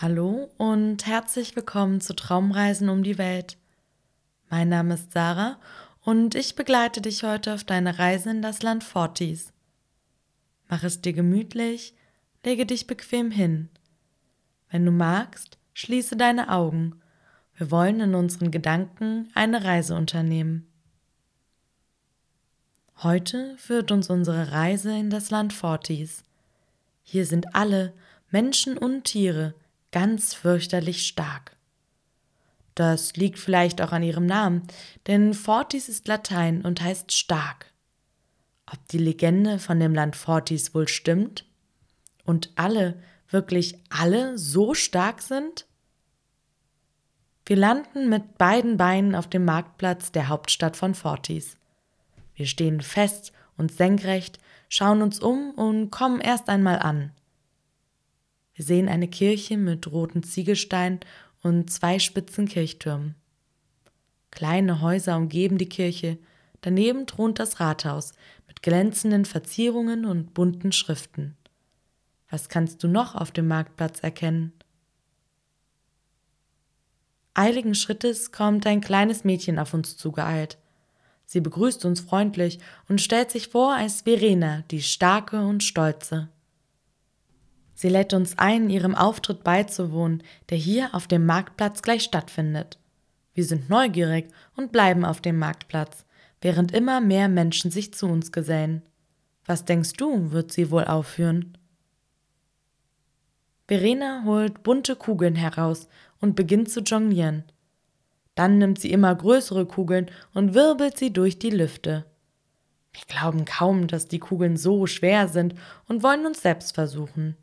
Hallo und herzlich willkommen zu Traumreisen um die Welt. Mein Name ist Sarah und ich begleite dich heute auf deine Reise in das Land Fortis. Mach es dir gemütlich, lege dich bequem hin. Wenn du magst, schließe deine Augen. Wir wollen in unseren Gedanken eine Reise unternehmen. Heute führt uns unsere Reise in das Land Fortis. Hier sind alle, Menschen und Tiere, ganz fürchterlich stark. Das liegt vielleicht auch an ihrem Namen, denn Fortis ist Latein und heißt stark. Ob die Legende von dem Land Fortis wohl stimmt? Und alle, wirklich alle so stark sind? Wir landen mit beiden Beinen auf dem Marktplatz der Hauptstadt von Fortis. Wir stehen fest und senkrecht, schauen uns um und kommen erst einmal an. Wir sehen eine Kirche mit roten Ziegelsteinen und zwei spitzen Kirchtürmen. Kleine Häuser umgeben die Kirche, daneben thront das Rathaus mit glänzenden Verzierungen und bunten Schriften. Was kannst du noch auf dem Marktplatz erkennen? Eiligen Schrittes kommt ein kleines Mädchen auf uns zugeeilt. Sie begrüßt uns freundlich und stellt sich vor als Verena, die starke und stolze. Sie lädt uns ein, ihrem Auftritt beizuwohnen, der hier auf dem Marktplatz gleich stattfindet. Wir sind neugierig und bleiben auf dem Marktplatz, während immer mehr Menschen sich zu uns gesellen. Was denkst du, wird sie wohl aufführen? Verena holt bunte Kugeln heraus und beginnt zu jonglieren. Dann nimmt sie immer größere Kugeln und wirbelt sie durch die Lüfte. Wir glauben kaum, dass die Kugeln so schwer sind und wollen uns selbst versuchen.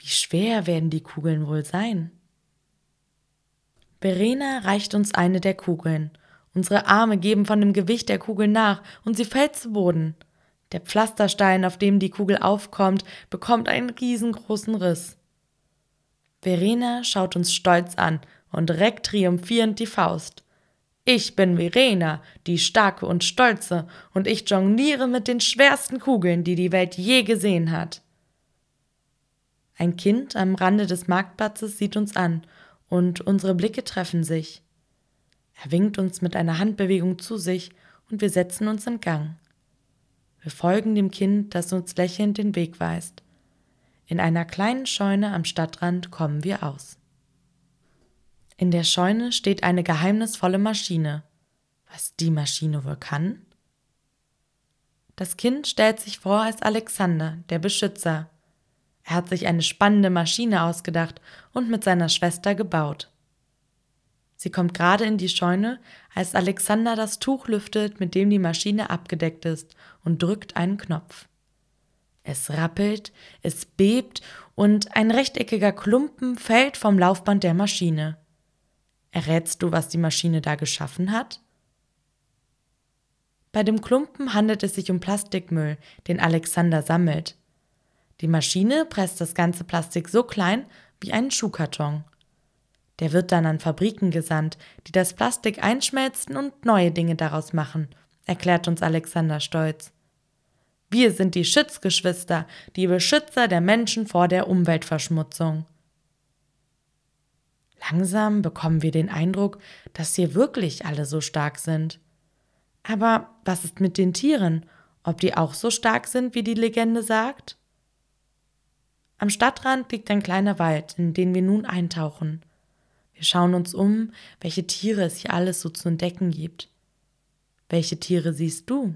Wie schwer werden die Kugeln wohl sein? Verena reicht uns eine der Kugeln. Unsere Arme geben von dem Gewicht der Kugel nach und sie fällt zu Boden. Der Pflasterstein, auf dem die Kugel aufkommt, bekommt einen riesengroßen Riss. Verena schaut uns stolz an und reckt triumphierend die Faust. Ich bin Verena, die starke und stolze, und ich jongliere mit den schwersten Kugeln, die die Welt je gesehen hat. Ein Kind am Rande des Marktplatzes sieht uns an und unsere Blicke treffen sich. Er winkt uns mit einer Handbewegung zu sich und wir setzen uns in Gang. Wir folgen dem Kind, das uns lächelnd den Weg weist. In einer kleinen Scheune am Stadtrand kommen wir aus. In der Scheune steht eine geheimnisvolle Maschine. Was die Maschine wohl kann? Das Kind stellt sich vor als Alexander, der Beschützer, er hat sich eine spannende Maschine ausgedacht und mit seiner Schwester gebaut. Sie kommt gerade in die Scheune, als Alexander das Tuch lüftet, mit dem die Maschine abgedeckt ist, und drückt einen Knopf. Es rappelt, es bebt und ein rechteckiger Klumpen fällt vom Laufband der Maschine. Errätst du, was die Maschine da geschaffen hat? Bei dem Klumpen handelt es sich um Plastikmüll, den Alexander sammelt. Die Maschine presst das ganze Plastik so klein wie einen Schuhkarton. Der wird dann an Fabriken gesandt, die das Plastik einschmelzen und neue Dinge daraus machen, erklärt uns Alexander stolz. Wir sind die Schützgeschwister, die Beschützer der Menschen vor der Umweltverschmutzung. Langsam bekommen wir den Eindruck, dass hier wirklich alle so stark sind. Aber was ist mit den Tieren? Ob die auch so stark sind, wie die Legende sagt? Am Stadtrand liegt ein kleiner Wald, in den wir nun eintauchen. Wir schauen uns um, welche Tiere es hier alles so zu entdecken gibt. Welche Tiere siehst du?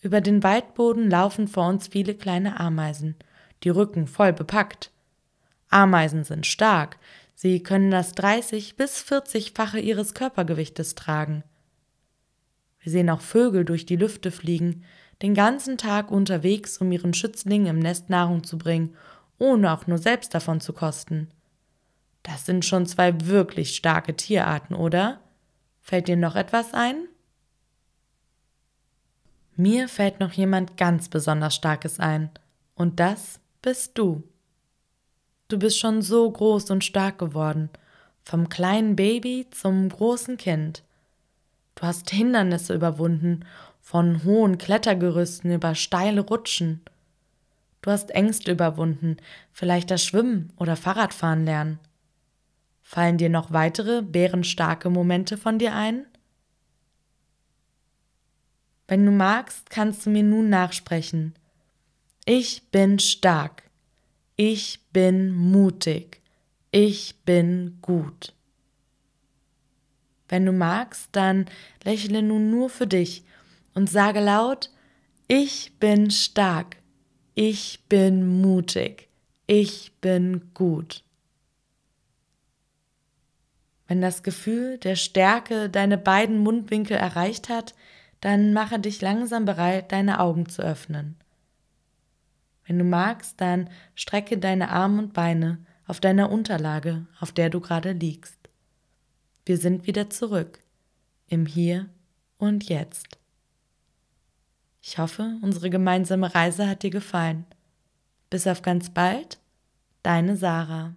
Über den Waldboden laufen vor uns viele kleine Ameisen, die Rücken voll bepackt. Ameisen sind stark, sie können das 30 bis 40-fache ihres Körpergewichtes tragen. Wir sehen auch Vögel durch die Lüfte fliegen, den ganzen Tag unterwegs, um ihren Schützlingen im Nest Nahrung zu bringen, ohne auch nur selbst davon zu kosten. Das sind schon zwei wirklich starke Tierarten, oder? Fällt dir noch etwas ein? Mir fällt noch jemand ganz besonders Starkes ein, und das bist du. Du bist schon so groß und stark geworden, vom kleinen Baby zum großen Kind. Du hast Hindernisse überwunden von hohen Klettergerüsten über steile Rutschen. Du hast Ängste überwunden, vielleicht das Schwimmen oder Fahrradfahren lernen. Fallen dir noch weitere bärenstarke Momente von dir ein? Wenn du magst, kannst du mir nun nachsprechen. Ich bin stark. Ich bin mutig. Ich bin gut. Wenn du magst, dann lächle nun nur für dich und sage laut, ich bin stark. Ich bin mutig. Ich bin gut. Wenn das Gefühl der Stärke deine beiden Mundwinkel erreicht hat, dann mache dich langsam bereit, deine Augen zu öffnen. Wenn du magst, dann strecke deine Arme und Beine auf deiner Unterlage, auf der du gerade liegst. Wir sind wieder zurück im Hier und Jetzt. Ich hoffe, unsere gemeinsame Reise hat dir gefallen. Bis auf ganz bald, deine Sarah.